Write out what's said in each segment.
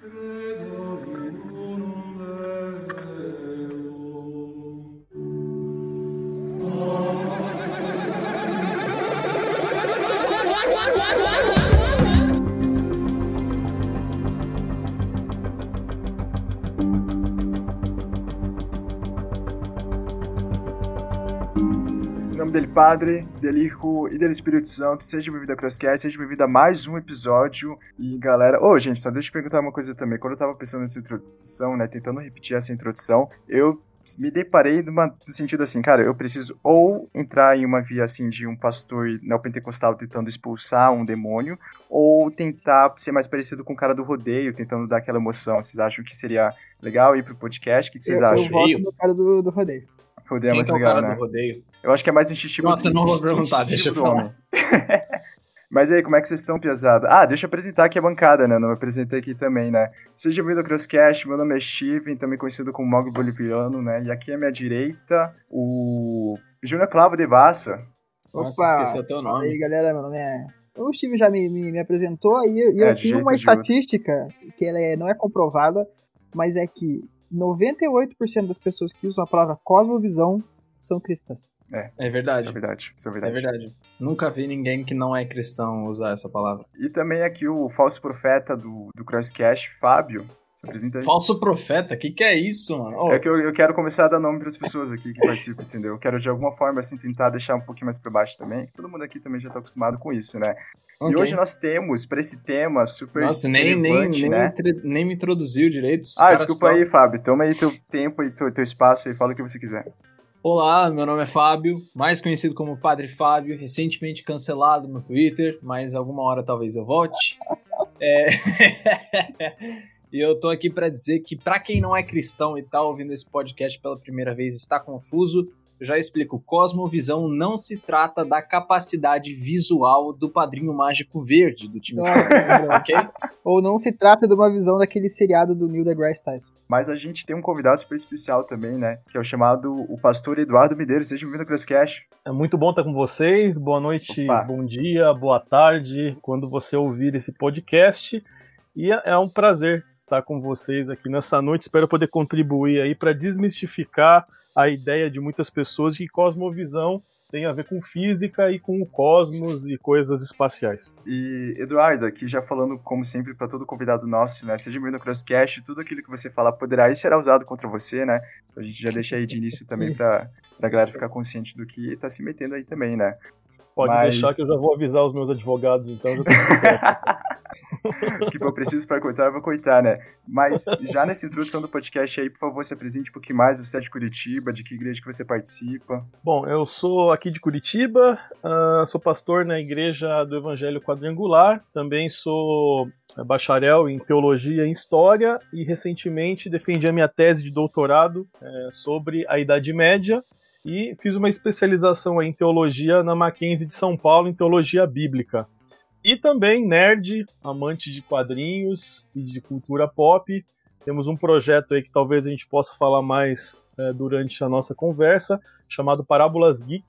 Credo dele Padre, dele Hijo e dele Espírito Santo. Seja bem-vindo a Crosscast, seja bem-vindo a mais um episódio. E galera, ô oh, gente, só deixa eu perguntar uma coisa também. Quando eu tava pensando nessa introdução, né, tentando repetir essa introdução, eu me deparei numa, no sentido assim, cara, eu preciso ou entrar em uma via assim de um pastor neopentecostal tentando expulsar um demônio, ou tentar ser mais parecido com o cara do rodeio, tentando dar aquela emoção. Vocês acham que seria legal ir pro podcast? O que, que vocês eu, acham? Eu voto no cara do, do rodeio. Rodeio é mais legal, cara né? do rodeio? Eu acho que é mais instintivo. Nossa, não vou perguntar, deixa eu falar. Mas aí, como é que vocês estão, piazada? Ah, deixa eu apresentar aqui a bancada, né? Não me apresentei aqui também, né? Seja bem-vindo ao Crosscast, meu nome é Steven, também conhecido como Mogli Boliviano, né? E aqui à minha direita, o Júnior Clavo de Bassa. Nossa, Opa, esqueceu teu nome. E aí, galera, meu nome é... O Steve já me, me, me apresentou e, e é, eu tenho uma estatística que ela é, não é comprovada, mas é que 98% das pessoas que usam a palavra cosmovisão são cristãs. É, é verdade. Isso é verdade. Isso é verdade. É verdade. Nunca vi ninguém que não é cristão usar essa palavra. E também aqui o falso profeta do, do Crosscast, Fábio. Se apresenta aí. Falso profeta? O que, que é isso, mano? Oh. É que eu, eu quero começar a dar nome para as pessoas aqui que participam, entendeu? Eu quero de alguma forma, assim, tentar deixar um pouquinho mais para baixo também. Todo mundo aqui também já tá acostumado com isso, né? Okay. E hoje nós temos, para esse tema super Nossa, nem, nem, nem, né? me nem me introduziu direito. Ah, desculpa só... aí, Fábio. Toma aí teu tempo e teu, teu espaço aí, fala o que você quiser. Olá, meu nome é Fábio, mais conhecido como Padre Fábio, recentemente cancelado no Twitter, mas alguma hora talvez eu volte. É... e eu tô aqui para dizer que para quem não é cristão e tá ouvindo esse podcast pela primeira vez está confuso, eu já explico, cosmovisão não se trata da capacidade visual do padrinho mágico verde do time. ok? Ou não se trata de uma visão daquele seriado do Neil deGrasse Tyson. Mas a gente tem um convidado super especial também, né? Que é o chamado o pastor Eduardo Medeiros. Seja bem-vindo ao Crosscast. É muito bom estar com vocês. Boa noite, Opa. bom dia, boa tarde, quando você ouvir esse podcast. E é um prazer estar com vocês aqui nessa noite. Espero poder contribuir aí para desmistificar a ideia de muitas pessoas de que cosmovisão tem a ver com física e com o cosmos e coisas espaciais. E Eduardo, aqui já falando como sempre para todo convidado nosso, né? Seja bem-vindo ao Crosscast, tudo aquilo que você falar poderá e será usado contra você, né? A gente já deixa aí de início também para a galera ficar consciente do que está se metendo aí também, né? Pode Mas... deixar que eu já vou avisar os meus advogados, então. o que for preciso para cortar, eu vou cortar, né? Mas já nessa introdução do podcast aí, por favor, se apresente um pouquinho mais. Você é de Curitiba, de que igreja que você participa? Bom, eu sou aqui de Curitiba, uh, sou pastor na Igreja do Evangelho Quadrangular, também sou bacharel em Teologia e História e recentemente defendi a minha tese de doutorado é, sobre a Idade Média e fiz uma especialização em teologia na Mackenzie de São Paulo, em teologia bíblica. E também nerd, amante de quadrinhos e de cultura pop. Temos um projeto aí que talvez a gente possa falar mais é, durante a nossa conversa, chamado Parábolas Geek,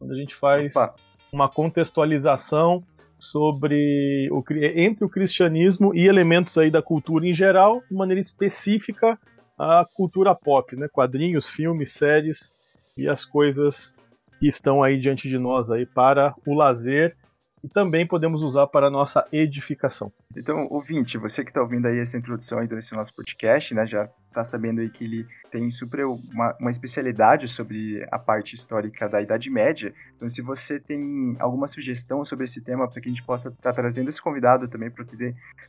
onde a gente faz Opa. uma contextualização sobre o, entre o cristianismo e elementos aí da cultura em geral, de maneira específica a cultura pop, né? Quadrinhos, filmes, séries e as coisas que estão aí diante de nós aí para o lazer e também podemos usar para nossa edificação. Então, ouvinte, você que está ouvindo aí essa introdução aí desse nosso podcast, né, já está sabendo aí que ele tem super uma, uma, especialidade sobre a parte histórica da Idade Média. Então, se você tem alguma sugestão sobre esse tema para que a gente possa estar tá trazendo esse convidado também para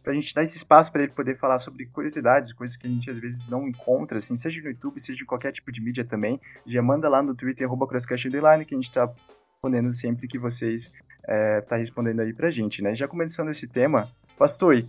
a gente dar esse espaço para ele poder falar sobre curiosidades, coisas que a gente às vezes não encontra, assim, seja no YouTube, seja em qualquer tipo de mídia também, já manda lá no Twitter, arroba CrossCast que a gente está respondendo sempre que vocês é, tá respondendo aí pra gente, né? Já começando esse tema, Pastor,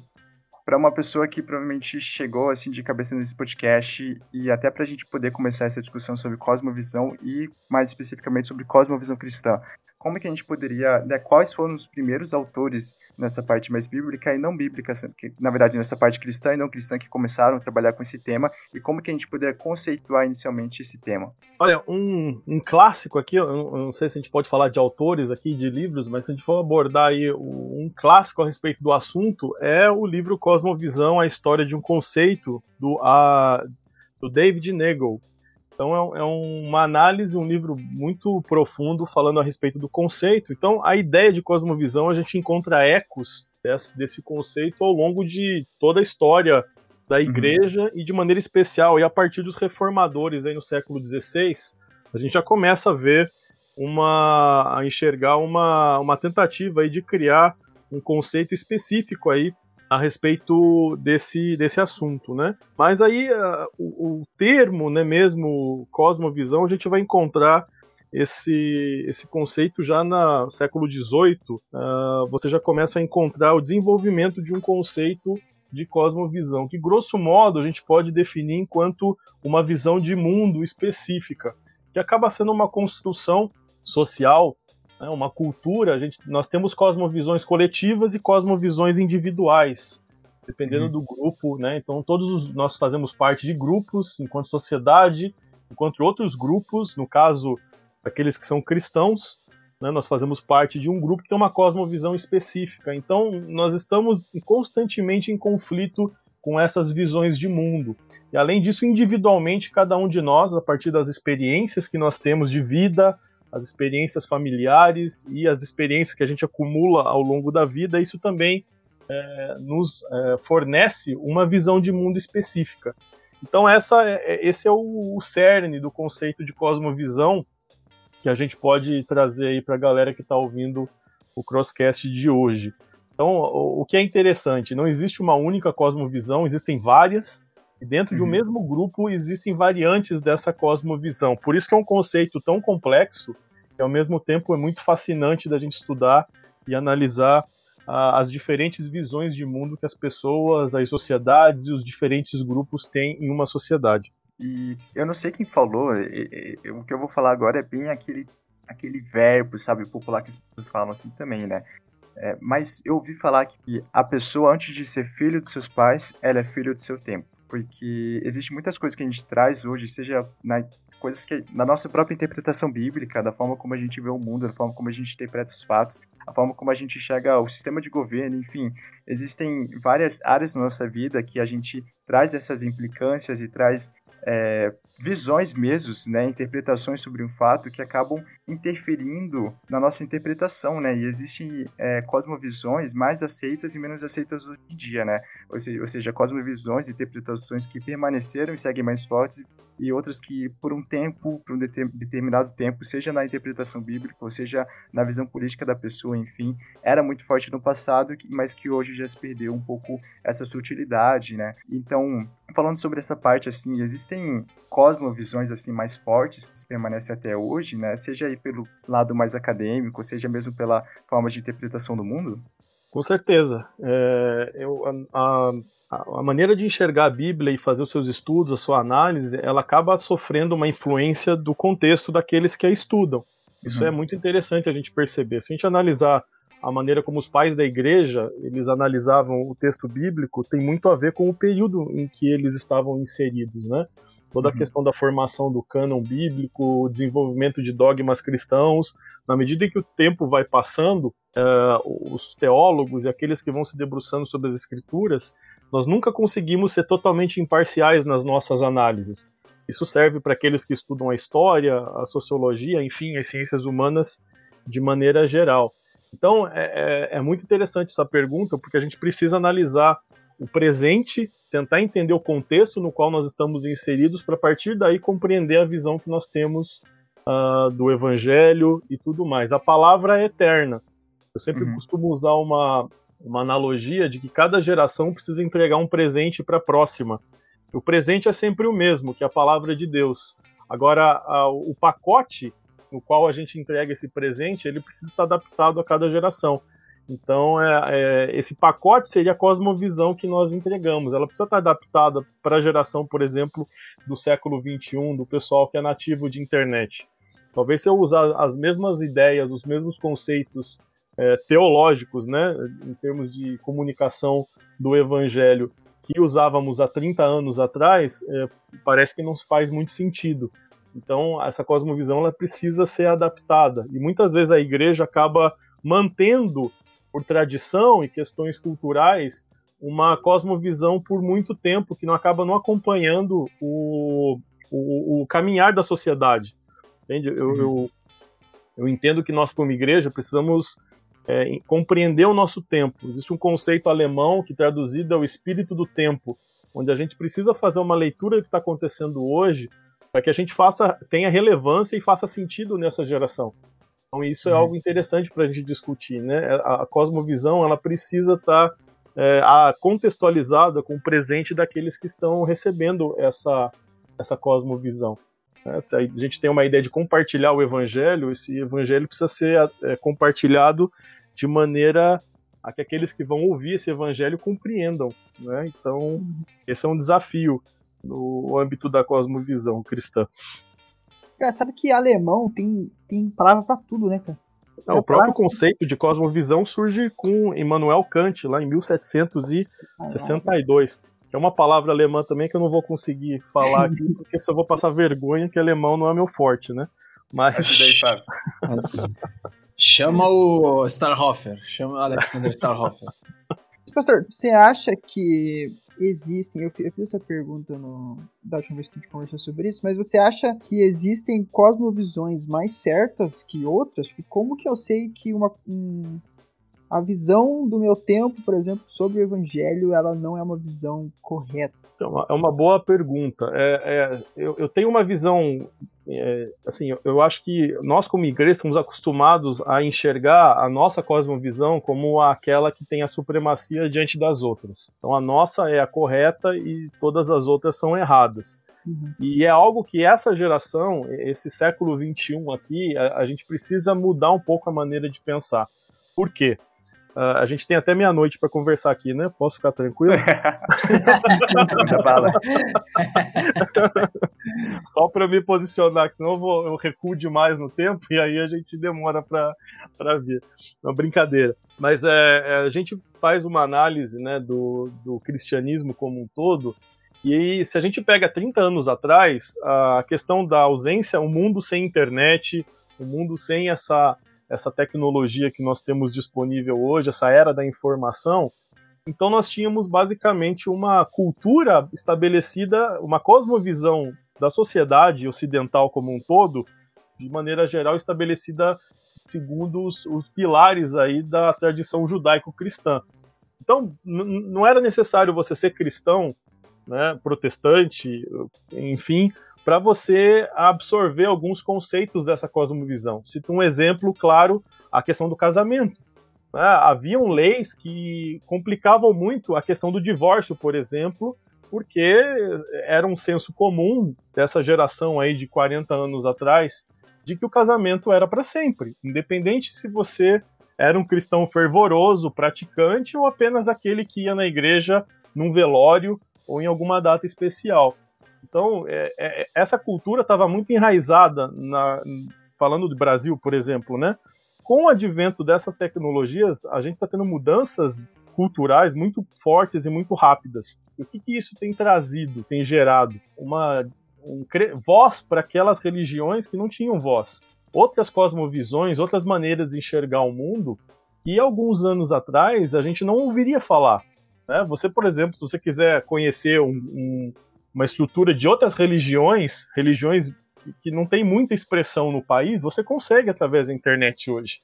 para uma pessoa que provavelmente chegou assim de cabeça nesse podcast e até para a gente poder começar essa discussão sobre cosmovisão e mais especificamente sobre cosmovisão cristã, como que a gente poderia, né, quais foram os primeiros autores nessa parte mais bíblica e não bíblica, que, na verdade nessa parte cristã e não cristã que começaram a trabalhar com esse tema e como que a gente poderia conceituar inicialmente esse tema? Olha, um, um clássico aqui, eu não, sei se a gente pode falar de autores aqui, de livros, mas se a gente for abordar aí um clássico a respeito do assunto, é o livro Cosmovisão, a história de um conceito do, a, do David Nagel, então é, é, uma análise, um livro muito profundo falando a respeito do conceito. Então a ideia de cosmovisão a gente encontra ecos desse, desse conceito ao longo de toda a história da uhum. igreja uhum. e de maneira especial e a partir dos reformadores aí no século XVI a gente já começa a ver uma a enxergar uma, uma tentativa aí de criar um conceito específico aí a respeito desse, desse assunto, né? Mas aí uh, o, o, termo, né, mesmo cosmovisão, a gente vai encontrar esse, esse conceito já no século XVIII. Uh, você já começa a encontrar o desenvolvimento de um conceito de cosmovisão, que grosso modo a gente pode definir enquanto uma visão de mundo específica, que acaba sendo uma construção social né, uma cultura, a gente, nós temos cosmovisões coletivas e cosmovisões individuais, dependendo uhum. do grupo, né? Então todos os, nós fazemos parte de grupos enquanto sociedade, enquanto outros grupos, no caso aqueles que são cristãos, né, nós fazemos parte de um grupo que tem uma cosmovisão específica. Então nós estamos constantemente em conflito com essas visões de mundo. E além disso, individualmente, cada um de nós, a partir das experiências que nós temos de vida, as experiências familiares e as experiências que a gente acumula ao longo da vida, isso também é, nos é, fornece uma visão de mundo específica. Então essa é, é esse é o, o, cerne do conceito de cosmovisão que a gente pode trazer aí para a galera que está ouvindo o crosscast de hoje. Então o, o que é interessante, não existe uma única cosmovisão, existem várias, e dentro uhum. de um uhum. mesmo grupo existem variantes dessa cosmovisão. Por isso que é um conceito tão complexo e ao mesmo tempo é muito fascinante da gente estudar e analisar uh, as diferentes visões de mundo que as pessoas, as sociedades e os diferentes grupos têm em uma sociedade. E eu não sei quem falou, e, e, o que eu vou falar agora é bem aquele, aquele verbo, sabe, popular que as pessoas falam assim também, né? É, mas eu ouvi falar que a pessoa, antes de ser filho dos seus pais, ela é filho do seu tempo porque existe muitas coisas que a gente traz hoje, seja na coisas que na nossa própria interpretação bíblica, da forma como a gente vê o mundo, da forma como a gente interpreta os fatos, a forma como a gente enxerga o sistema de governo, enfim, existem várias áreas na nossa vida que a gente traz essas implicâncias e traz é, visões mesmo, né, interpretações sobre um fato que acabam interferindo na nossa interpretação, né, e existem é, cosmovisões mais aceitas e menos aceitas hoje em dia, né, ou seja, ou seja cosmovisões, interpretações que permaneceram e seguem mais fortes e outras que por um tempo, por um determinado tempo, seja na interpretação bíblica, ou seja na visão política da pessoa, enfim, era muito forte no passado, mas que hoje já se perdeu um pouco essa sutilidade, né, então, falando sobre essa parte, assim, existem cosmovisões assim mais fortes que permanecem até hoje, né? Seja aí pelo lado mais acadêmico, seja mesmo pela forma de interpretação do mundo? Com certeza. É, eu, a, a, a, maneira de enxergar a Bíblia e fazer os seus estudos, a sua análise, ela acaba sofrendo uma influência do contexto daqueles que a estudam. Isso uhum. é muito interessante a gente perceber. Se a gente analisar a maneira como os pais da igreja eles analisavam o texto bíblico tem muito a ver com o período em que eles estavam inseridos, né? toda a uhum. questão da formação do cânon bíblico, o desenvolvimento de dogmas cristãos. Na medida em que o tempo vai passando, uh, os teólogos e aqueles que vão se debruçando sobre as escrituras, nós nunca conseguimos ser totalmente imparciais nas nossas análises. Isso serve para aqueles que estudam a história, a sociologia, enfim, as ciências humanas de maneira geral. Então, é, é, é muito interessante essa pergunta, porque a gente precisa analisar o presente tentar entender o contexto no qual nós estamos inseridos para partir daí compreender a visão que nós temos uh, do evangelho e tudo mais. A palavra é eterna. Eu sempre uhum. costumo usar uma, uma analogia de que cada geração precisa entregar um presente para a próxima. O presente é sempre o mesmo, que é a palavra de Deus. Agora, o pacote no qual a gente entrega esse presente, ele precisa estar adaptado a cada geração. Então, é, é, esse pacote seria a cosmovisão que nós entregamos. Ela precisa estar adaptada para a geração, por exemplo, do século XXI, do pessoal que é nativo de internet. Talvez se eu usar as mesmas ideias, os mesmos conceitos é, teológicos, né, em termos de comunicação do evangelho, que usávamos há 30 anos atrás, é, parece que não faz muito sentido. Então, essa cosmovisão ela precisa ser adaptada. E muitas vezes a igreja acaba mantendo, por tradição e questões culturais, uma cosmovisão por muito tempo que não acaba não acompanhando o, o, o caminhar da sociedade. Entende? Eu, uhum. eu, eu, entendo que nós, como igreja, precisamos é, compreender o nosso tempo. Existe um conceito alemão que traduzido é o espírito do tempo, onde a gente precisa fazer uma leitura do que está acontecendo hoje para que a gente faça tenha relevância e faça sentido nessa geração. Então isso é uhum. algo interessante para a gente discutir, né? A, a cosmovisão ela precisa estar tá, é, contextualizada com o presente daqueles que estão recebendo essa essa cosmovisão. Né? Se a gente tem uma ideia de compartilhar o evangelho, esse evangelho precisa ser é, compartilhado de maneira a que aqueles que vão ouvir esse evangelho compreendam. Né? Então, esse é um desafio no âmbito da cosmovisão cristã. Cara, sabe que alemão tem, tem palavra para tudo, né, cara? Não, o próprio conceito de cosmovisão surge com Immanuel Kant, lá em 1762. Que é uma palavra alemã também que eu não vou conseguir falar aqui, porque se eu vou passar vergonha, que alemão não é meu forte, né? Mas. Mas... Chama o Starhofer, chama o Alexander Starhofer. Pastor, você acha que existem, eu fiz essa pergunta no, da última vez que a gente conversou sobre isso, mas você acha que existem cosmovisões mais certas que outras? Tipo, como que eu sei que uma, um, a visão do meu tempo, por exemplo, sobre o evangelho, ela não é uma visão correta? Então, é uma boa pergunta. É, é, eu, eu, tenho uma visão, é, assim, eu, eu, acho que nós como igreja estamos acostumados a enxergar a nossa cosmovisão como aquela que tem a supremacia diante das outras. Então a nossa é a correta e todas as outras são erradas. Uhum. E é algo que essa geração, esse século 21 aqui, a, a gente precisa mudar um pouco a maneira de pensar. Por quê? Uh, a gente tem até meia-noite para conversar aqui, né? Posso ficar tranquilo? Só para me posicionar, que senão eu, vou, eu recuo demais no tempo e aí a gente demora para ver. Uma brincadeira. Mas é, é, a gente faz uma análise né, do, do cristianismo como um todo. E se a gente pega 30 anos atrás, a questão da ausência, o um mundo sem internet, o um mundo sem essa essa tecnologia que nós temos disponível hoje, essa era da informação, então nós tínhamos basicamente uma cultura estabelecida, uma cosmovisão da sociedade ocidental como um todo, de maneira geral estabelecida segundo os, os pilares aí da tradição judaico-cristã. Então não era necessário você ser cristão, né, protestante, enfim, para você absorver alguns conceitos dessa cosmovisão. Cito um exemplo claro, a questão do casamento. Né? Haviam leis que complicavam muito a questão do divórcio, por exemplo, porque era um senso comum dessa geração aí de 40 anos atrás de que o casamento era para sempre, independente se você era um cristão fervoroso, praticante ou apenas aquele que ia na igreja num velório ou em alguma data especial. Então, é, é, essa cultura estava muito enraizada, na, falando do Brasil, por exemplo, né? Com o advento dessas tecnologias, a gente está tendo mudanças culturais muito fortes e muito rápidas. E o que, que isso tem trazido, tem gerado? Uma um, voz para aquelas religiões que não tinham voz. Outras cosmovisões, outras maneiras de enxergar o mundo, e alguns anos atrás a gente não ouviria falar. Né? Você, por exemplo, se você quiser conhecer um, um uma estrutura de outras religiões, religiões que não tem muita expressão no país, você consegue através da internet hoje.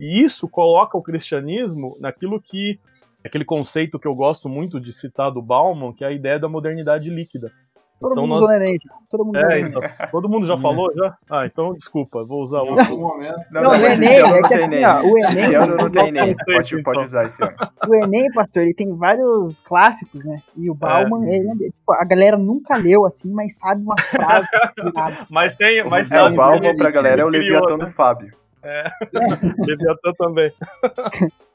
E isso coloca o cristianismo naquilo que aquele conceito que eu gosto muito de citar do Bauman, que é a ideia da modernidade líquida. Todo então, mundo nós... usou Enem. Todo mundo, é, então, todo mundo já falou já? Ah, então desculpa, vou usar outro momento. Não, não, não, o Enem, é que assim, ó, o Enem. Esse ano não tem Enem. Pode, pode usar esse ano. O Enem, pastor, ele tem vários clássicos, né? E o Bauman, é. ele, tipo, a galera nunca leu assim, mas sabe umas frases. mas tem, mas é, o Bauman pra galera é o Leviatã né? do Fábio. É, Leviatã também.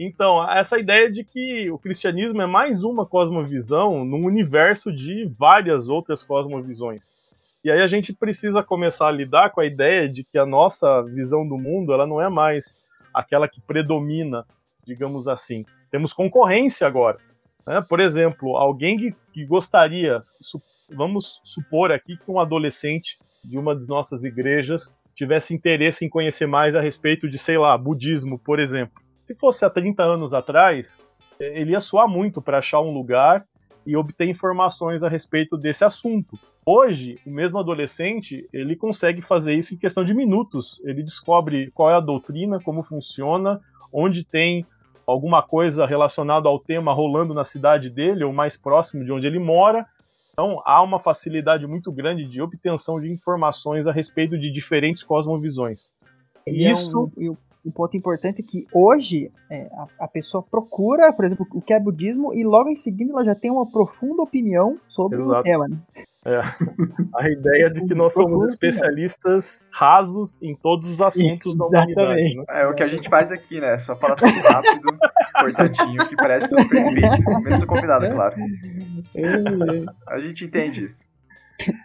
Então, essa ideia de que o cristianismo é mais uma cosmovisão num universo de várias outras cosmovisões. E aí a gente precisa começar a lidar com a ideia de que a nossa visão do mundo ela não é mais aquela que predomina, digamos assim. Temos concorrência agora. Né? Por exemplo, alguém que, gostaria, vamos supor aqui que um adolescente de uma das nossas igrejas tivesse interesse em conhecer mais a respeito de, sei lá, budismo, por exemplo. Se fosse há 30 anos atrás, ele ia suar muito para achar um lugar e obter informações a respeito desse assunto. Hoje, o mesmo adolescente, ele consegue fazer isso em questão de minutos. Ele descobre qual é a doutrina, como funciona, onde tem alguma coisa relacionada ao tema rolando na cidade dele ou mais próximo de onde ele mora. Então, há uma facilidade muito grande de obtenção de informações a respeito de diferentes cosmovisões. E isso é um, um ponto importante é que hoje é, a, a, pessoa procura, por exemplo, o que é budismo e logo em seguida ela já tem uma profunda opinião sobre Exato. o tema. Né? É. A ideia de que nós somos especialistas rasos em todos os assuntos da humanidade. Né? É o que a gente faz aqui, né? Só fala tudo rápido, cortadinho, que parece tudo perfeito. Menos o convidado, é claro. É. A gente entende isso.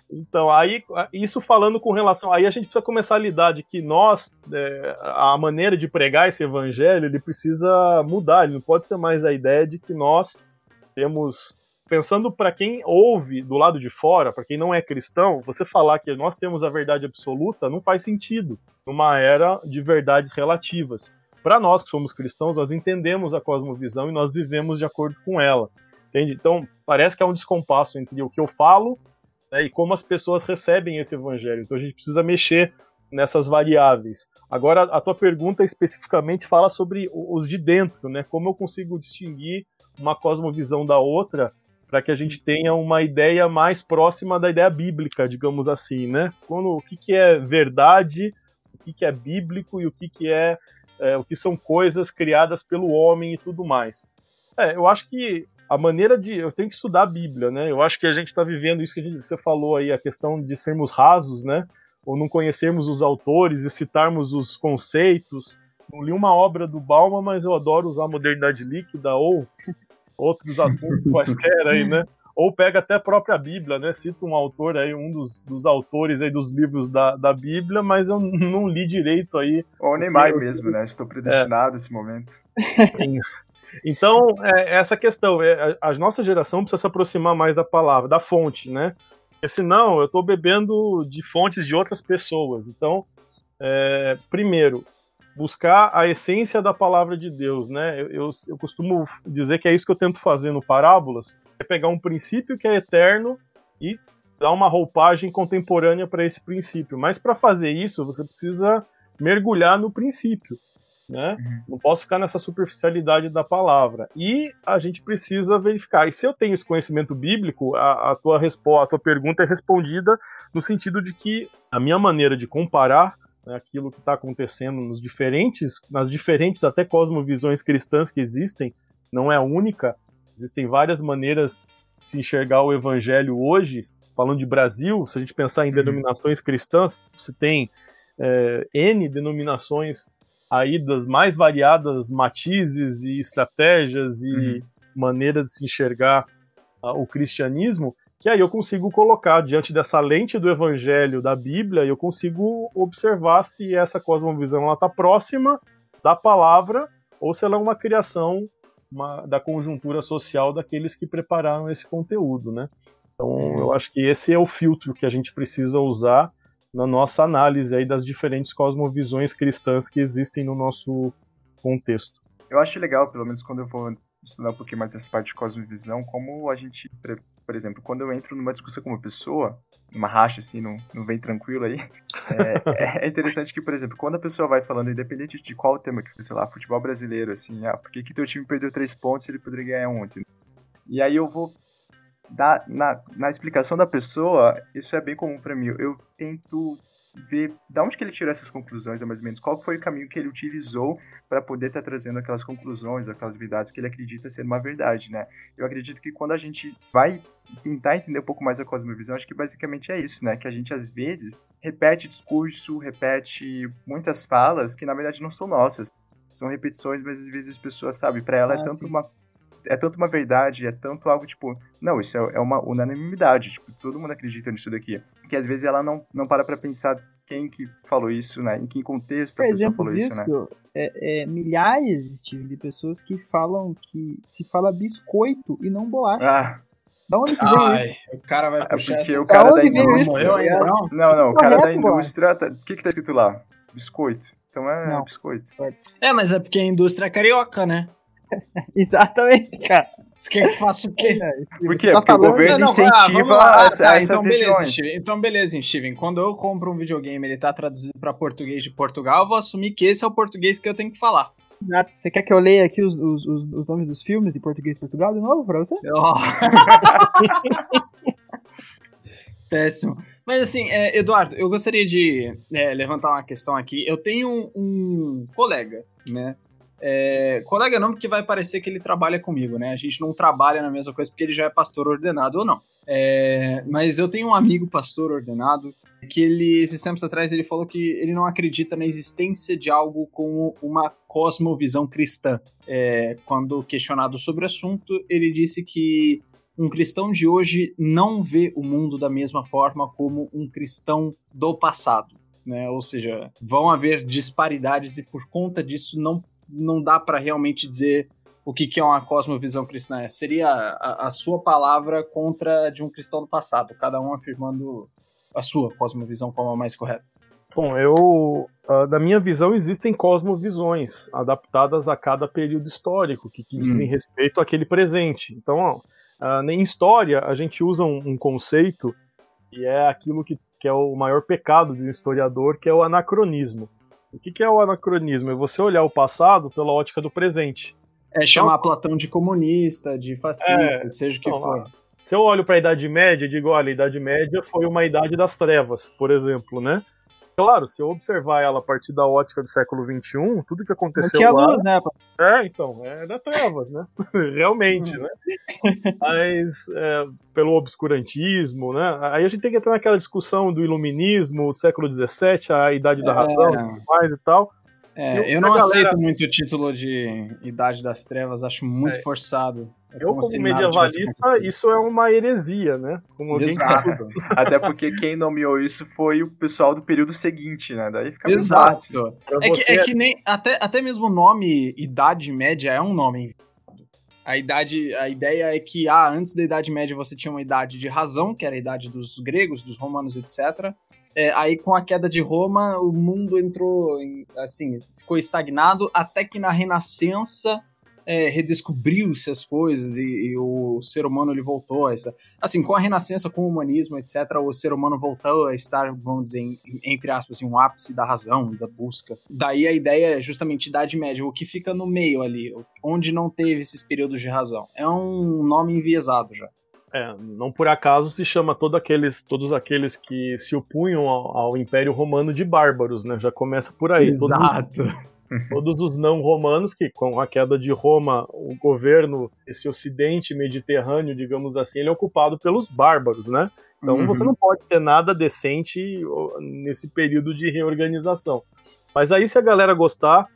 Então, aí, isso falando com relação. Aí a gente precisa começar a lidar de que nós, é, a maneira de pregar esse evangelho, ele precisa mudar. Ele não pode ser mais a ideia de que nós temos. Pensando para quem ouve do lado de fora, para quem não é cristão, você falar que nós temos a verdade absoluta não faz sentido numa era de verdades relativas. Para nós que somos cristãos, nós entendemos a cosmovisão e nós vivemos de acordo com ela. Entende? Então, parece que há um descompasso entre o que eu falo né, e como as pessoas recebem esse evangelho. Então a gente precisa mexer nessas variáveis. Agora, a tua pergunta especificamente fala sobre os de dentro, né? Como eu consigo distinguir uma cosmovisão da outra para que a gente tenha uma ideia mais próxima da ideia bíblica, digamos assim, né? Quando, o que, que é verdade, o que, que é bíblico e o que, que é, é o que são coisas criadas pelo homem e tudo mais. É, eu acho que a maneira de. Eu tenho que estudar a Bíblia, né? Eu acho que a gente está vivendo isso que gente, você falou aí, a questão de sermos rasos, né? Ou não conhecermos os autores e citarmos os conceitos. Não li uma obra do Bauman, mas eu adoro usar a modernidade líquida ou outros assuntos quaisquer aí, né? Ou pega até a própria Bíblia, né? Cita um autor aí, um dos, dos autores aí dos livros da, da Bíblia, mas eu não li direito aí. Ou Neymar eu... mesmo, né? Estou predestinado é. esse momento. Então, é, essa questão, é, a, a, nossa geração precisa se aproximar mais da palavra, da fonte, né? Porque senão eu estou bebendo de fontes de outras pessoas. Então, é, primeiro, buscar a essência da palavra de Deus, né? Eu, eu, eu, costumo dizer que é isso que eu tento fazer no Parábolas, é pegar um princípio que é eterno e dar uma roupagem contemporânea para esse princípio. Mas para fazer isso, você precisa mergulhar no princípio né? Uhum. Não posso ficar nessa superficialidade da palavra. E a gente precisa verificar. E se eu tenho esse conhecimento bíblico, a, a tua resposta, a tua pergunta é respondida no sentido de que a minha maneira de comparar né, aquilo que está acontecendo nos diferentes, nas diferentes até cosmovisões cristãs que existem, não é a única. Existem várias maneiras de se enxergar o evangelho hoje. Falando de Brasil, se a gente pensar em uhum. denominações cristãs, você tem é, N denominações aí das mais variadas matizes e estratégias e uhum. maneiras de se enxergar uh, o cristianismo, que aí eu consigo colocar diante dessa lente do evangelho da Bíblia, eu consigo observar se essa cosmovisão está próxima da palavra ou se ela é uma criação uma, da conjuntura social daqueles que prepararam esse conteúdo, né? Então, uhum. eu acho que esse é o filtro que a gente precisa usar na nossa análise aí das diferentes cosmovisões cristãs que existem no nosso contexto. Eu acho legal, pelo menos quando eu vou estudar um pouquinho mais essa parte de cosmovisão, como a gente, por exemplo, quando eu entro numa discussão com uma pessoa, numa racha assim, não, não vem tranquilo aí, é, é, interessante que, por exemplo, quando a pessoa vai falando, independente de qual tema que foi, sei lá, futebol brasileiro, assim, ah, por que, que teu time perdeu três pontos e ele poderia ganhar ontem? E aí eu vou da, na, na explicação da pessoa, isso é bem comum para mim. Eu tento ver da onde que ele tirou essas conclusões, mais ou menos, qual foi o caminho que ele utilizou para poder estar tá trazendo aquelas conclusões, aquelas verdades que ele acredita ser uma verdade, né? Eu acredito que quando a gente vai tentar entender um pouco mais a cosmovisão, acho que basicamente é isso, né? Que a gente às vezes repete discurso, repete muitas falas que na verdade não são nossas. São repetições, mas às vezes as pessoas, sabe, para ela é ah, tanto uma é tanto uma verdade, é tanto algo tipo, não, isso é, é uma unanimidade, tipo, todo mundo acredita nisso daqui. Que às vezes ela não, não para pra pensar quem que falou isso, né? Em que contexto Por a pessoa falou disso, né? É, é, milhares, Steve, de pessoas que falam que se fala biscoito e não bolacha. Ah. Da onde que vem isso? O cara vai É puxar porque essa- o cara Da veio isso? indústria. Não? Não, não, o cara da mano. indústria. tá- O que que tá escrito lá? Biscoito. Então é Não. biscoito. É, mas é porque a indústria é carioca, né? Exatamente, cara. Você quer que faça o quê? Por quê? Tá Porque o falando- governo Não, não, incentiva ah, vamos lá. essa- Ah, essas então beleza, regiões. Steven. Então beleza, Steven. Quando eu compro um videogame e ele tá traduzido pra português de Portugal, eu vou assumir que esse é o português que eu tenho que falar. Você quer que eu leia aqui os, os, os, os nomes dos filmes de português de Portugal de novo pra você? Ó. Péssimo. Mas assim, é, Eduardo, eu gostaria de é, levantar uma questão aqui. Eu tenho um, um colega, né? É, colega não, porque vai parecer que ele trabalha comigo, né? A gente não trabalha na mesma coisa porque ele já é pastor ordenado ou não. É, mas eu tenho um amigo pastor ordenado que ele, esses tempos atrás, ele falou que ele não acredita na existência de algo como uma cosmovisão cristã. É, quando questionado sobre o assunto, ele disse que um cristão de hoje não vê o mundo da mesma forma como um cristão do passado. Né? Ou seja, vão haver disparidades e por conta disso não, não dá para realmente dizer o que, que é uma cosmovisão cristã. Seria a, a sua palavra contra a de um cristão do passado, cada um afirmando a sua cosmovisão como a mais correta. Bom, eu. da minha visão, existem cosmovisões adaptadas a cada período histórico, que, que dizem respeito àquele presente. Então, ó, em história, a gente usa um, um conceito que é aquilo que, que é o maior pecado de um historiador, que é o anacronismo. O que, que é o anacronismo? É você olhar o passado pela ótica do presente. É chamar Platão de comunista, de fascista, É, seja o que então, for. Se eu olho para a Idade Média digo, olha, a Idade Média foi uma idade das trevas, por exemplo, né? Claro, se eu observar ela a partir da ótica do século XXI, tudo que Não aconteceu tinha lá... luz, né? É, então, é da trevas, né? Realmente, né? Mas é, pelo obscurantismo, né? Aí a gente tem que entrar naquela discussão do iluminismo, do século XVII, a idade da razão, tudo mais e tal. É, eu não galera- aceito muito o título de Idade das Trevas, acho muito É. forçado. É Eu, como tivesse medievalista, isso é uma heresia, né? Como Exato. Até porque quem nomeou isso foi o pessoal do período seguinte, né? Daí fica fácil. Exato. pra É que, você- é que nem. Até, até mesmo o nome Idade Média é um nome inventado. A idade. A ideia é que ah, antes da Idade Média você tinha uma idade de razão, que era a idade dos gregos, dos romanos, etc. É, aí com a queda de Roma, o mundo entrou em, assim, ficou estagnado até que na Renascença é, redescobriu-se as coisas e, e o ser humano ele voltou a essa, assim, com a Renascença, com o humanismo, etc, o ser humano voltou a estar, vamos dizer, em- entre aspas, assim, um ápice da razão e da busca. Daí a ideia é justamente Idade Média, o que fica no meio ali, onde não teve esses períodos de razão. É um nome enviesado já. É, não por acaso se chama todo aqueles, todos aqueles que se opunham ao, ao Império Romano de bárbaros, né? Já começa por aí. Todos, todos os não romanos, que com a queda de Roma, o governo, esse ocidente mediterrâneo, digamos assim, ele é ocupado pelos bárbaros, né? Então Uhum. você não pode ter nada decente nesse período de reorganização. Mas aí, se a galera gostar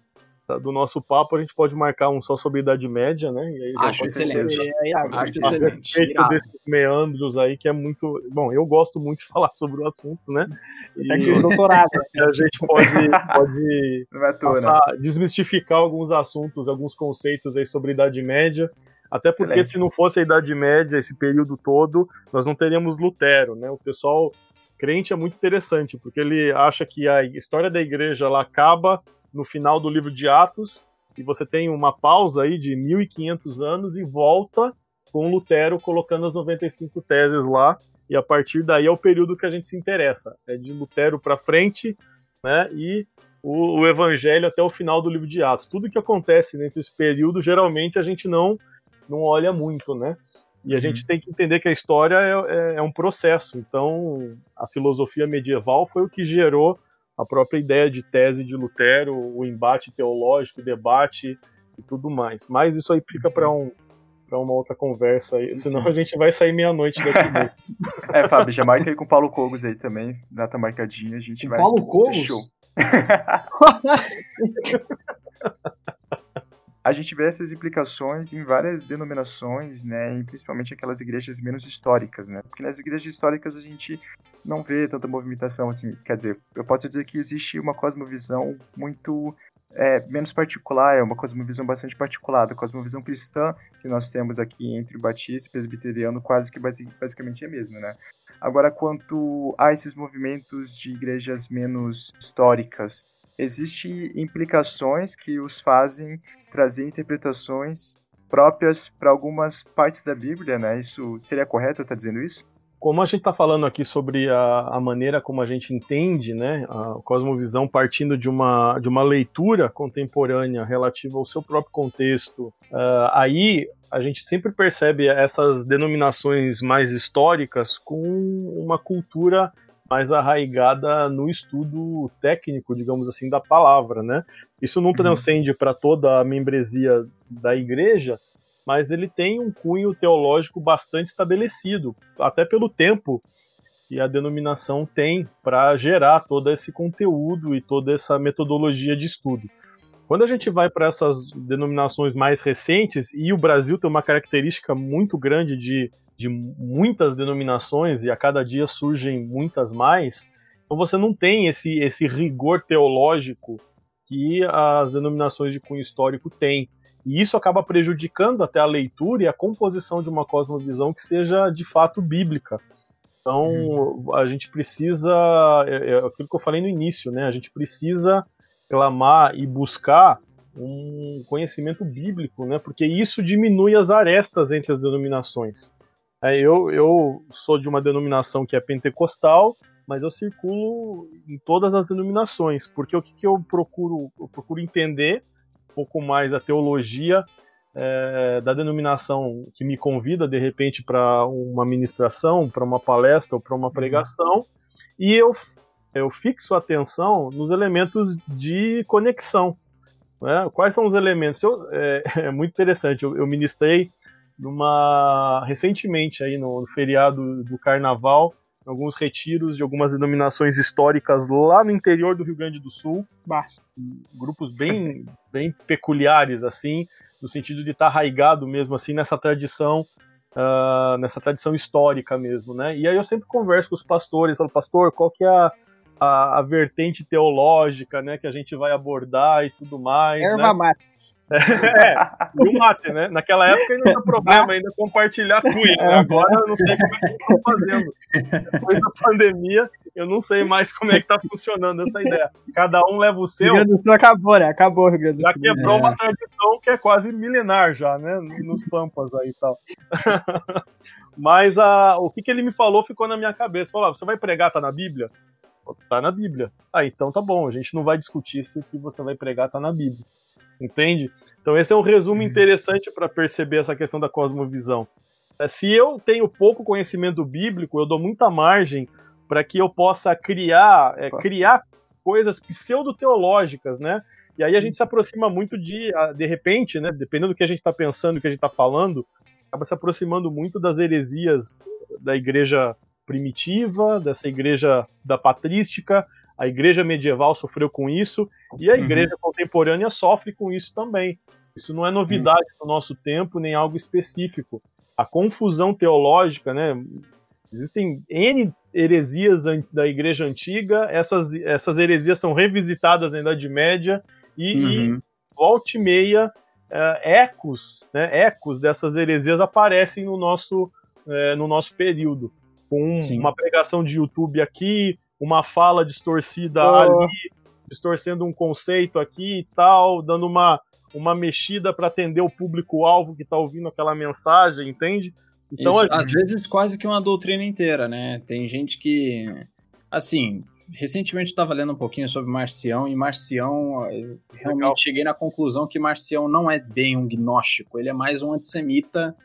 do nosso papo, a gente pode marcar um só sobre a Idade Média, né? E aí já Acho pode ser excelente. É, é, Acho excelente. respeito desses meandros aí, que é muito. Bom, eu gosto muito de falar sobre o assunto, né? E Tá aqui o doutorado. a gente pode, pode é toa, né? passar, desmistificar alguns assuntos, alguns conceitos aí sobre a Idade Média. Até porque Excelente. se não fosse a Idade Média, esse período todo, nós não teríamos Lutero, né? O pessoal crente é muito interessante, porque ele acha que a história da igreja ela acaba no final do livro de Atos, e você tem uma pausa aí de 1500 anos e volta com Lutero colocando as 95 teses lá, e a partir daí é o período que a gente se interessa. É de Lutero para frente, né? E o, o evangelho até o final do livro de Atos. Tudo que acontece nesse período, geralmente a gente não, não olha muito, né? E a gente tem que entender que a história é, é- é um processo. Então, a filosofia medieval foi o que gerou a própria ideia de tese de Lutero, o embate teológico, o debate e tudo mais. Mas isso aí fica para um, pra uma outra conversa, aí, Sim, senão sim. a gente vai sair meia-noite daqui mesmo. É, Fábio, já marca aí com o Paulo Cogos aí também. Data marcadinha, a gente vai. Paulo vai ser Cogos? show. a gente vê essas implicações em várias denominações, né, e principalmente aquelas igrejas menos históricas, né, porque nas igrejas históricas a gente não vê tanta movimentação assim, quer dizer, eu posso dizer que existe uma cosmovisão muito é, menos particular, é uma cosmovisão bastante particular, a cosmovisão cristã que nós temos aqui entre o batista e o presbiteriano quase que basicamente é a mesma, né. Agora, quanto a esses movimentos de igrejas menos históricas, existem implicações que os fazem trazer interpretações próprias para algumas partes da Bíblia, né? Isso seria correto eu estar dizendo isso? Como a gente está falando aqui sobre a, a, maneira como a gente entende, né, a cosmovisão partindo de uma, de uma leitura contemporânea relativa ao seu próprio contexto, uh, aí a gente sempre percebe essas denominações mais históricas com uma cultura mais arraigada no estudo técnico, digamos assim, da palavra, né? Isso não uhum. transcende para toda a membresia da igreja, mas ele tem um cunho teológico bastante estabelecido, até pelo tempo que a denominação tem para gerar todo esse conteúdo e toda essa metodologia de estudo. Quando a gente vai para essas denominações mais recentes, e o Brasil tem uma característica muito grande de de muitas denominações e a cada dia surgem muitas mais, então você não tem esse, esse rigor teológico que as denominações de cunho histórico têm. E isso acaba prejudicando até a leitura e a composição de uma cosmovisão que seja de fato bíblica. Então, uhum. a gente precisa, é, é aquilo que eu falei no início, né? A gente precisa clamar e buscar um conhecimento bíblico, né? Porque isso diminui as arestas entre as denominações. É, eu, eu sou de uma denominação que é pentecostal, mas eu circulo em todas as denominações, porque o que, que eu procuro? Eu procuro entender um pouco mais a teologia é, da denominação que me convida de repente para uma ministração, para uma palestra ou para uma uhum. pregação, uhum. e eu, eu fixo a atenção nos elementos de conexão. Né? Quais são os elementos? Eu, é, é, muito interessante. Eu, eu ministrei numa recentemente aí no, no feriado do Carnaval, alguns retiros de algumas denominações históricas lá no interior do Rio Grande do Sul, grupos bem bem peculiares assim, no sentido de estar tá arraigado mesmo assim nessa tradição uh, nessa tradição histórica mesmo, né? E aí eu sempre converso com os pastores, falo, pastor, qual que é a, a, a vertente teológica, né, que a gente vai abordar e tudo mais. Erva né? mate. É, e o mate, né? Naquela época ainda tinha problema ainda compartilhar com ele. Né? Agora eu não sei como é que estão fazendo. Depois da pandemia, eu não sei mais como é que tá funcionando essa ideia. Cada um leva o seu. O Rio Grande do Sul acabou, né? Acabou o Rio Grande do Sul. Já quebrou é. uma tradição que é quase milenar já, né? Nos pampas aí e tal. Mas a, o que, que ele me falou ficou na minha cabeça. Falou, ah, você vai pregar, tá na Bíblia? Tá na Bíblia. Ah, então tá bom, a gente não vai discutir se o que você vai pregar tá na Bíblia entende? Então esse é um resumo uhum. interessante para perceber essa questão da cosmovisão. É, se eu tenho pouco conhecimento bíblico, eu dou muita margem para que eu possa criar, é, criar coisas pseudo-teológicas, né? E aí a gente se aproxima muito de, de repente, né? Dependendo do que a gente está pensando, do que a gente está falando, acaba se aproximando muito das heresias da igreja primitiva, dessa igreja da patrística, a igreja medieval sofreu com isso e a uhum. igreja uhum. contemporânea sofre com isso também. Isso não é novidade uhum. no nosso tempo, nem algo específico. A confusão teológica, né? Existem N heresias da igreja antiga, essas, essas heresias são revisitadas na Idade Média e, uhum. e volta e meia é, ecos, né, ecos dessas heresias aparecem no nosso, é, no nosso período. Com Sim. uma pregação de YouTube aqui, uma fala distorcida oh. ali, distorcendo um conceito aqui e tal, dando uma, uma mexida para atender o público-alvo que está ouvindo aquela mensagem, entende? Então, Isso, gente... Às vezes quase que uma doutrina inteira, né? Tem gente que. Assim, recentemente eu estava lendo um pouquinho sobre Marcião, e Marcião, eu realmente Legal. cheguei na conclusão que Marcião não é bem um gnóstico, ele é mais um antissemita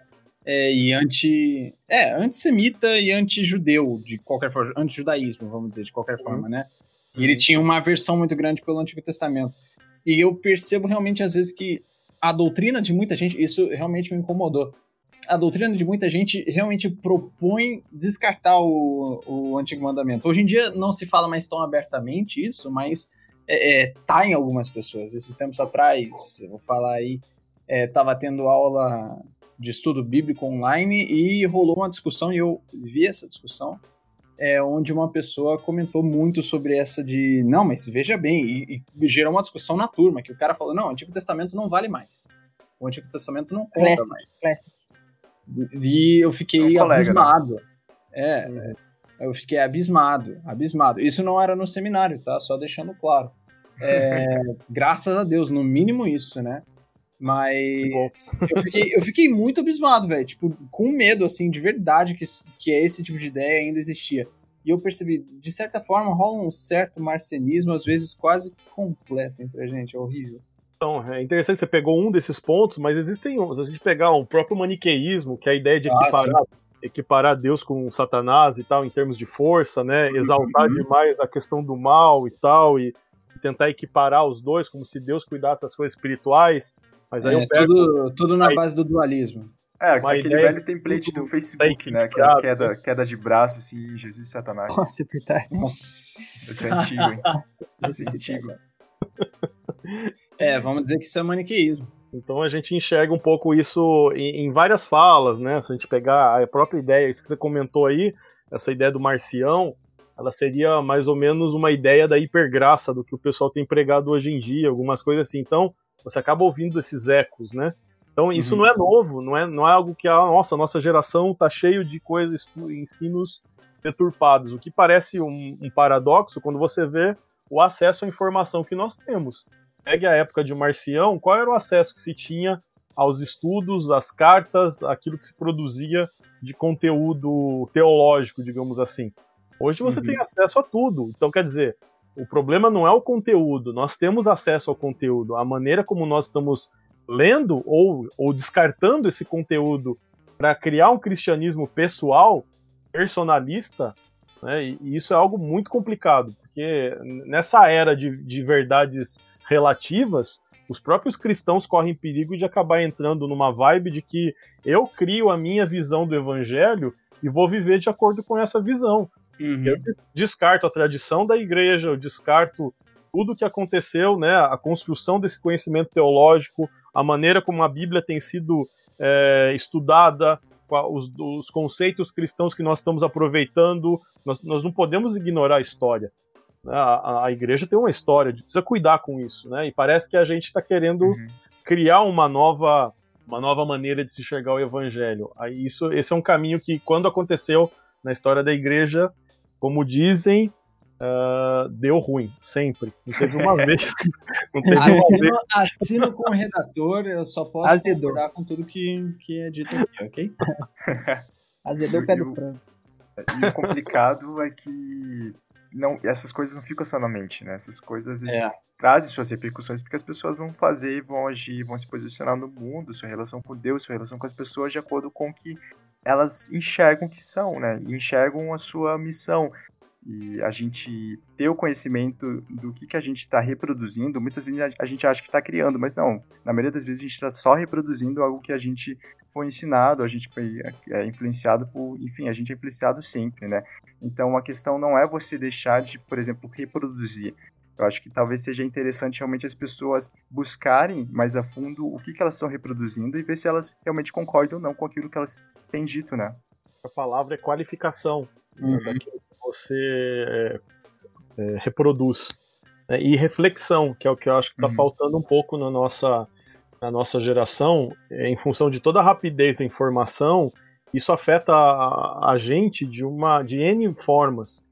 é, e anti. É, antissemita e anti-judeu, de qualquer forma, anti-judaísmo, vamos dizer, de qualquer uhum. forma, né? E ele tinha uma aversão muito grande pelo Antigo Testamento. E eu percebo realmente, às vezes, que a doutrina de muita gente, isso realmente me incomodou. A doutrina de muita gente realmente propõe descartar o, o Antigo Mandamento. Hoje em dia não se fala mais tão abertamente isso, mas é, é, tá em algumas pessoas. Esses tempos atrás, eu vou falar aí, estava é, tendo aula de estudo bíblico online e rolou uma discussão, e eu vi essa discussão, é, onde uma pessoa comentou muito sobre essa de, não, mas veja bem, e, e gerou uma discussão na turma, que o cara falou, não, o Antigo Testamento não vale mais. O Antigo Testamento não conta Classic, mais. Classic. E eu fiquei um colega, né? abismado. Né? É, uhum. eu fiquei abismado, abismado. Isso não era no seminário, tá? Só deixando claro. É, graças a Deus, no mínimo isso, né? Mas eu fiquei, eu fiquei muito abismado, velho. Tipo, com medo, assim, de verdade que, que esse tipo de ideia ainda existia. E eu percebi, de certa forma, rola um certo marcianismo, às vezes quase completo entre a gente. É horrível. Então, é interessante que você pegou um desses pontos, mas existem outros. Se a gente pegar o próprio maniqueísmo, que é a ideia de equiparar, ah, equiparar Deus com Satanás e tal, em termos de força, né? Exaltar uhum. demais a questão do mal e tal, e tentar equiparar os dois, como se Deus cuidasse das coisas espirituais. Mas aí é, pego, tudo, tudo na aí, base do dualismo. É, Uma aquele velho template do Facebook, né? Que é a queda, queda de braço, assim, Jesus e Satanás. Nossa, verdade. Nossa. Esse é antigo, hein? Esse é antigo. É, vamos dizer que isso é maniqueísmo. Então a gente enxerga um pouco isso em, em, várias falas, né? Se a gente pegar a própria ideia, isso que você comentou aí, essa ideia do marcião, ela seria mais ou menos uma ideia da hipergraça do que o pessoal tem pregado hoje em dia, algumas coisas assim. Então, você acaba ouvindo esses ecos, né? Então isso uhum. não é novo, não é, não é algo que a nossa, nossa geração tá cheio de coisas, ensinos deturpados. O que parece um, um, paradoxo quando você vê o acesso à informação que nós temos. Pegue a época de Marcião, qual era o acesso que se tinha aos estudos, às cartas, aquilo que se produzia de conteúdo teológico, digamos assim. Hoje você uhum. tem acesso a tudo. Então, quer dizer, o problema não é o conteúdo, nós temos acesso ao conteúdo. A maneira como nós estamos lendo ou, ou descartando esse conteúdo para criar um cristianismo pessoal, personalista, né, e isso é algo muito complicado, porque nessa era de, de verdades relativas, os próprios cristãos correm perigo de acabar entrando numa vibe de que eu crio a minha visão do evangelho e vou viver de acordo com essa visão. Uhum. Eu descarto a tradição da igreja, eu descarto tudo o que aconteceu, né, a construção desse conhecimento teológico, a maneira como a Bíblia tem sido é, estudada, os, os, conceitos cristãos que nós estamos aproveitando, nós, nós não podemos ignorar a história. Né? A, a, igreja tem uma história, a gente precisa cuidar com isso, né? E parece que a gente está querendo uhum. criar uma nova, uma nova maneira de se enxergar o evangelho. Aí isso, esse é um caminho que, quando aconteceu na história da igreja, como dizem, uh, deu ruim, sempre. Não teve uma vez. Não teve assino, uma vez. assino com o redator, eu só posso Azedou. concordar com tudo que, que é dito aqui, ok? Azedou o pé do frango. E o complicado é que não, essas coisas não ficam só na mente, né? Essas coisas é. trazem suas repercussões porque as pessoas vão fazer, vão agir, vão se posicionar no mundo, sua relação com Deus, sua relação com as pessoas de acordo com o que elas enxergam que são, né? Enxergam a sua missão. E a gente ter o conhecimento do que, que a gente está reproduzindo, muitas vezes a gente acha que está criando, mas não. Na maioria das vezes a gente está só reproduzindo algo que a gente foi ensinado, a gente foi é, influenciado por. Enfim, a gente é influenciado sempre, né? Então a questão não é você deixar de, por exemplo, reproduzir. Eu acho que talvez seja interessante realmente as pessoas buscarem mais a fundo o que, que elas estão reproduzindo e ver se elas realmente concordam ou não com aquilo que elas têm dito, né? A palavra é qualificação né, uhum. daquilo que você é, é, reproduz. Né? E reflexão, que é o que eu acho que está uhum. faltando um pouco na nossa, na nossa geração, é, em função de toda a rapidez da informação, isso afeta a, a gente de uma de N formas.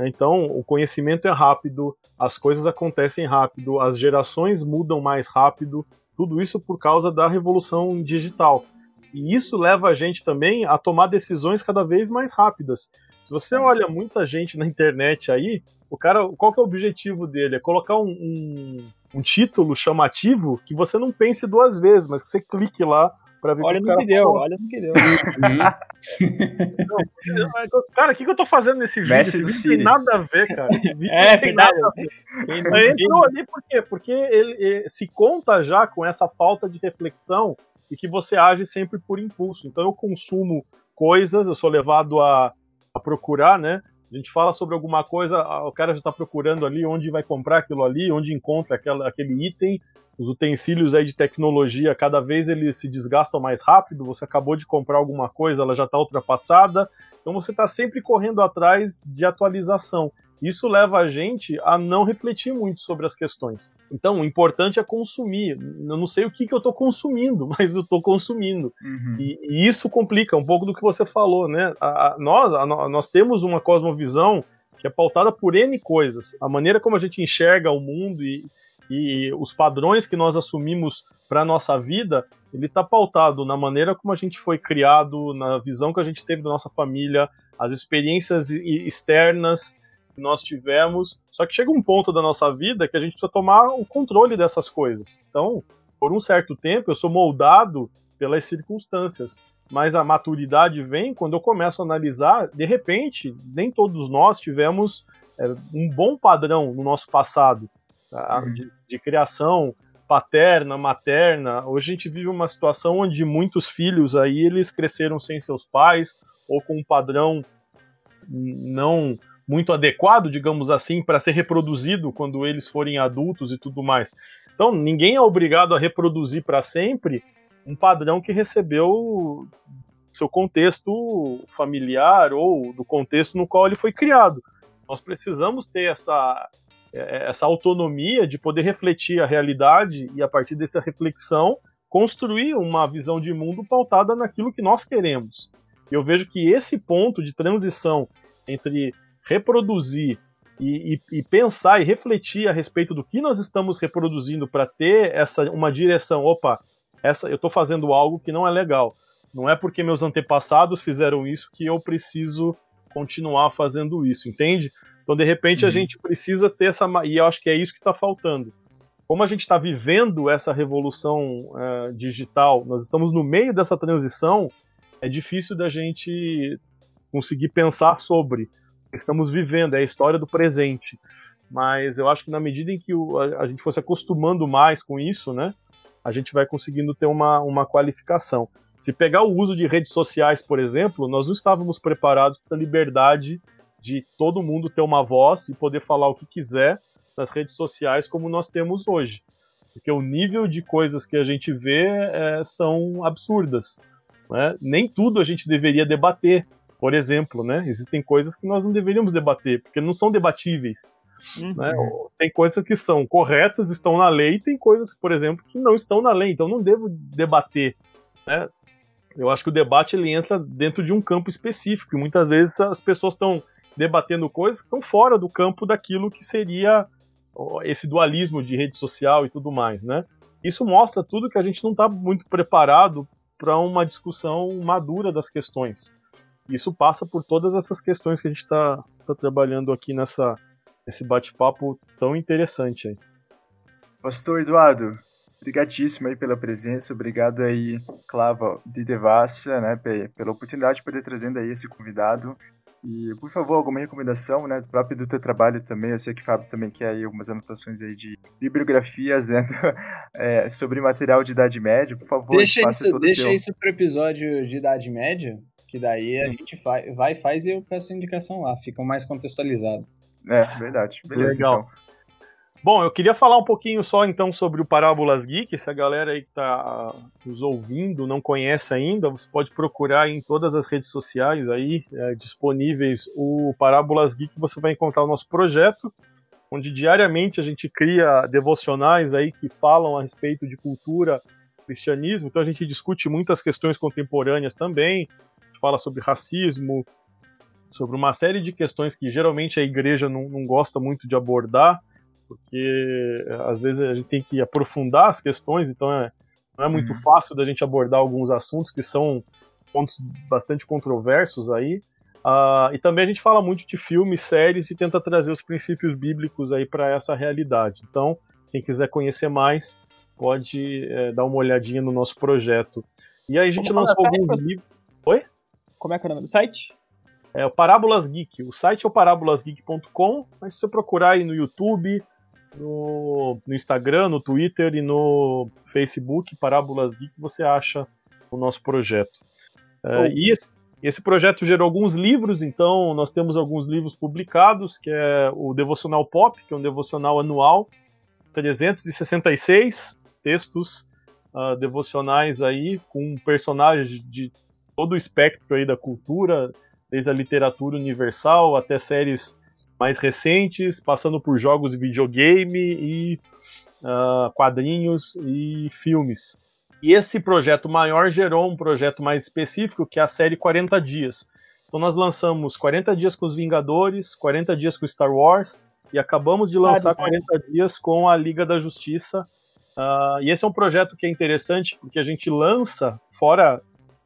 Né? Então, o conhecimento é rápido, as coisas acontecem rápido, as gerações mudam mais rápido, tudo isso por causa da revolução digital. E isso leva a gente também a tomar decisões cada vez mais rápidas. Se você olha muita gente na internet aí, o cara, qual que é o objetivo dele? É colocar um, um, um título chamativo que você não pense duas vezes, mas que você clique lá Pra ver olha no que deu, olha no que deu. cara, o que, que eu tô fazendo nesse vídeo? Esse vídeo não tem nada a ver, cara. Esse vídeo é, não tem nada a ver. Ele entrou ali por quê? Porque ele, ele, se conta já com essa falta de reflexão e que você age sempre por impulso. Então eu consumo coisas, eu sou levado a, a procurar, né? A gente fala sobre alguma coisa, o cara já está procurando ali onde vai comprar aquilo ali, onde encontra aquela, aquele item. Os utensílios aí de tecnologia, cada vez eles se desgastam mais rápido. Você acabou de comprar alguma coisa, ela já está ultrapassada. Então você está sempre correndo atrás de atualização. Isso leva a gente a não refletir muito sobre as questões. Então, o importante é consumir. Eu não sei o que, que eu estou consumindo, mas eu estou consumindo. Uhum. E, e, isso complica um pouco do que você falou, né? A, a, nós, a, nós temos uma cosmovisão que é pautada por N coisas. A maneira como a gente enxerga o mundo e, e os padrões que nós assumimos para a nossa vida, ele está pautado na maneira como a gente foi criado, na visão que a gente teve da nossa família, as experiências externas que nós tivemos. Só que chega um ponto da nossa vida que a gente precisa tomar o controle dessas coisas. Então, por um certo tempo, eu sou moldado pelas circunstâncias. Mas a maturidade vem quando eu começo a analisar, de repente, nem todos nós tivemos é, um bom padrão no nosso passado tá? de, de criação paterna, materna. Hoje a gente vive uma situação onde muitos filhos aí eles cresceram sem seus pais ou com um padrão não muito adequado, digamos assim, para ser reproduzido quando eles forem adultos e tudo mais. Então, ninguém é obrigado a reproduzir para sempre um padrão que recebeu seu contexto familiar ou do contexto no qual ele foi criado. Nós precisamos ter essa, essa autonomia de poder refletir a realidade e, a partir dessa reflexão, construir uma visão de mundo pautada naquilo que nós queremos. Eu vejo que esse ponto de transição entre reproduzir e, e, e, pensar e refletir a respeito do que nós estamos reproduzindo para ter essa uma direção. Opa, essa eu estou fazendo algo que não é legal. Não é porque meus antepassados fizeram isso que eu preciso continuar fazendo isso, entende? Então, de repente, uhum. a gente precisa ter essa. E eu acho que é isso que está faltando. Como a gente está vivendo essa revolução uh, digital, nós estamos no meio dessa transição, é difícil da gente conseguir pensar sobre estamos vivendo, é a história do presente. Mas eu acho que na medida em que a, a, gente fosse acostumando mais com isso, né, a gente vai conseguindo ter uma, uma qualificação. Se pegar o uso de redes sociais, por exemplo, nós não estávamos preparados para a liberdade de todo mundo ter uma voz e poder falar o que quiser nas redes sociais como nós temos hoje. Porque o nível de coisas que a gente vê é, são absurdas. Né? Nem tudo a gente deveria debater, por exemplo, né? Existem coisas que nós não deveríamos debater, porque não são debatíveis. Uhum. Né? Tem coisas que são corretas, estão na lei, e tem coisas, por exemplo, que não estão na lei, então não devo debater. Né? Eu acho que o debate ele entra dentro de um campo específico, e muitas vezes as pessoas estão debatendo coisas que estão fora do campo daquilo que seria esse dualismo de rede social e tudo mais, né? Isso mostra tudo que a gente não está muito preparado para uma discussão madura das questões. Isso passa por todas essas questões que a gente está tá trabalhando aqui nessa, nesse bate-papo tão interessante aí. Pastor Eduardo, obrigadíssimo aí pela presença, obrigado aí, Clava de Devassa, né, pela oportunidade de poder trazendo aí esse convidado. E, por favor, alguma recomendação, né, do próprio do teu trabalho também, eu sei que o Fábio também quer aí algumas anotações aí de bibliografias, né, é, sobre material de Idade Média, por favor, deixa isso, deixa teu... isso pro episódio de Idade Média, que daí a gente vai, vai faz e eu peço indicação lá, fica mais contextualizado. É, verdade. Beleza, Legal. Então. Bom, eu queria falar um pouquinho só então sobre o Parábolas Geek. Se a galera aí que está nos ouvindo não conhece ainda, você pode procurar em todas as redes sociais aí é, disponíveis o Parábolas Geek. Você vai encontrar o nosso projeto, onde diariamente a gente cria devocionais aí que falam a respeito de cultura, cristianismo. Então a gente discute muitas questões contemporâneas também fala sobre racismo, sobre uma série de questões que geralmente a igreja não, não gosta muito de abordar, porque às vezes a gente tem que aprofundar as questões, então é, não é muito uhum. fácil da gente abordar alguns assuntos que são pontos bastante controversos aí. Uh, e também a gente fala muito de filmes, séries e tenta trazer os princípios bíblicos aí para essa realidade. Então, quem quiser conhecer mais, pode é, dar uma olhadinha no nosso projeto. E aí a gente Como lançou alguns livros. Oi? Como é que é o nome do site? É o Parábolas Geek. O site é o parábolasgeek.com, mas se você procurar aí no YouTube, no, no, Instagram, no Twitter e no Facebook, Parábolas Geek, você acha o nosso projeto. É, e esse, Esse projeto gerou alguns livros, então nós temos alguns livros publicados, que é o Devocional Pop, que é um devocional anual, 366 textos uh, devocionais aí, com personagens de todo o espectro aí da cultura, desde a literatura universal até séries mais recentes, passando por jogos de videogame e uh, quadrinhos e filmes. E esse projeto maior gerou um projeto mais específico, que é a série 40 Dias. Então nós lançamos 40 Dias com os Vingadores, 40 Dias com Star Wars, e acabamos de lançar 40 Dias com a Liga da Justiça. Uh, e esse é um projeto que é interessante, porque a gente lança, fora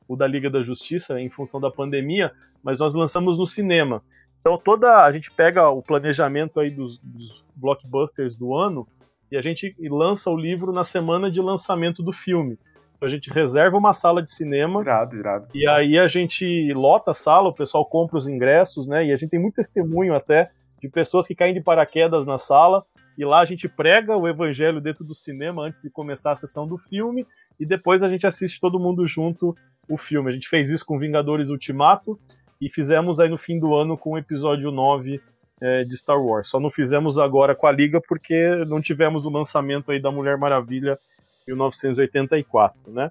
o da Liga da Justiça, em função da pandemia, mas nós lançamos no cinema. Então toda a gente pega o planejamento aí dos, dos blockbusters do ano e a gente lança o livro na semana de lançamento do filme. A gente reserva uma sala de cinema. Irado, irado. E aí a gente lota a sala, o pessoal compra os ingressos, né? E a gente tem muito testemunho até de pessoas que caem de paraquedas na sala. E lá a gente prega o evangelho dentro do cinema antes de começar a sessão do filme. E depois a gente assiste todo mundo junto o filme. A gente fez isso com Vingadores Ultimato e fizemos aí no fim do ano com o episódio 9 é, de Star Wars. Só não fizemos agora com a Liga porque não tivemos o lançamento aí da Mulher Maravilha 1984, né?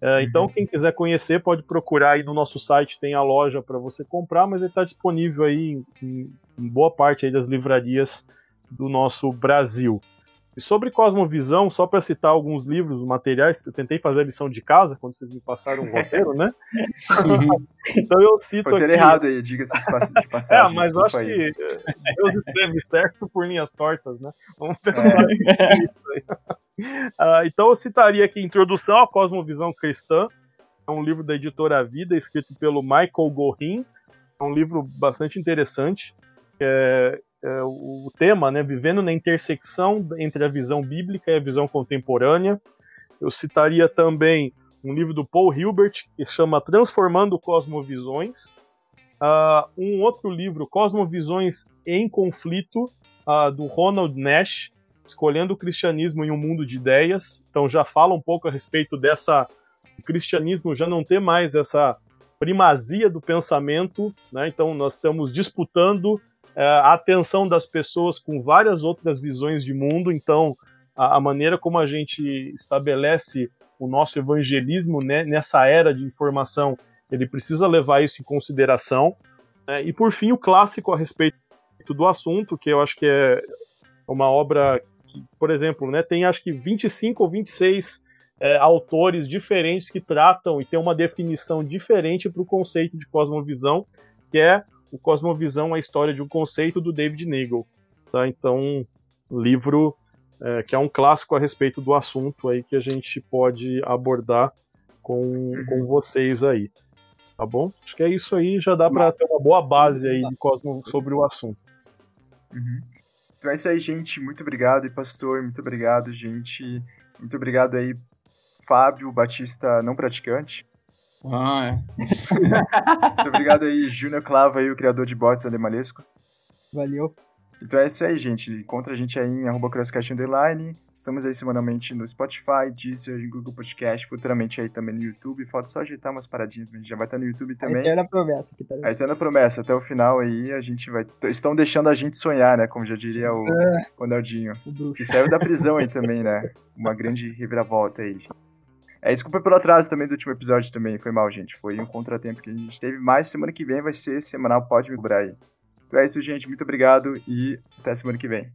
É, uhum. Então, quem quiser conhecer, pode procurar aí no nosso site, tem a loja para você comprar, mas ele está disponível aí em, em, boa parte aí das livrarias do nosso Brasil. E sobre Cosmovisão, só para citar alguns livros, materiais, eu tentei fazer a lição de casa quando vocês me passaram um roteiro, né? então eu cito. Aqui... errado aí, diga-se de passagem. É, mas eu acho aí. que Deus escreve certo por linhas tortas, né? Vamos pensar é. nisso aí. Uh, então eu citaria aqui Introdução à Cosmovisão Cristã, é um livro da editora Vida, escrito pelo Michael Gorin. É um livro bastante interessante. É, é, o tema, né, vivendo na intersecção entre a visão bíblica e a visão contemporânea. Eu citaria também um livro do Paul Hilbert que chama Transformando Cosmovisões. Uh, um outro livro, Cosmovisões em Conflito, uh, do Ronald Nash, Escolhendo o Cristianismo em um Mundo de Ideias. Então já fala um pouco a respeito dessa. O cristianismo já não ter mais essa primazia do pensamento, né? então nós estamos disputando a atenção das pessoas com várias outras visões de mundo. Então, a, a maneira como a gente estabelece o nosso evangelismo né, nessa era de informação, ele precisa levar isso em consideração. Né? E, por fim, o clássico a respeito do assunto, que eu acho que é uma obra que, por exemplo, né, tem acho que 25 ou 26 é, autores diferentes que tratam e tem uma definição diferente para o conceito de cosmovisão, que é o Cosmovisão, a história de um conceito do David Nagel. Tá? Então, livro é, que é um clássico a respeito do assunto aí que a gente pode abordar com, uhum. com vocês aí. Tá bom? Acho que é isso aí, já dá para ter uma boa base aí de Cosmo sobre o assunto. Uhum. Então é isso aí, gente. Muito obrigado, e pastor. Muito obrigado, gente. Muito obrigado aí, Fábio Batista, não praticante. Ah, é. Muito obrigado aí, Júnior Clava, aí, o criador de bots Alemalesco. Valeu. Então é isso aí, gente. Encontra a gente aí em arroba crosscast underline. Estamos aí semanalmente no Spotify, Deezer, Google Podcast, futuramente aí também no YouTube. Falta só ajeitar umas paradinhas, mas a gente já vai estar no YouTube também. A eterna promessa aqui, tá A eterna promessa. Até o final aí a gente vai... Estão deixando a gente sonhar, né? Como já diria o, é. o Naldinho. O que saiu da prisão aí também, né? Uma grande reviravolta aí, gente. É, desculpa pelo atraso também do último episódio também, foi mal, gente. Foi um contratempo que a gente teve, mas semana que vem vai ser semanal, pode me cobrar aí. Então é isso, gente. Muito obrigado e até semana que vem.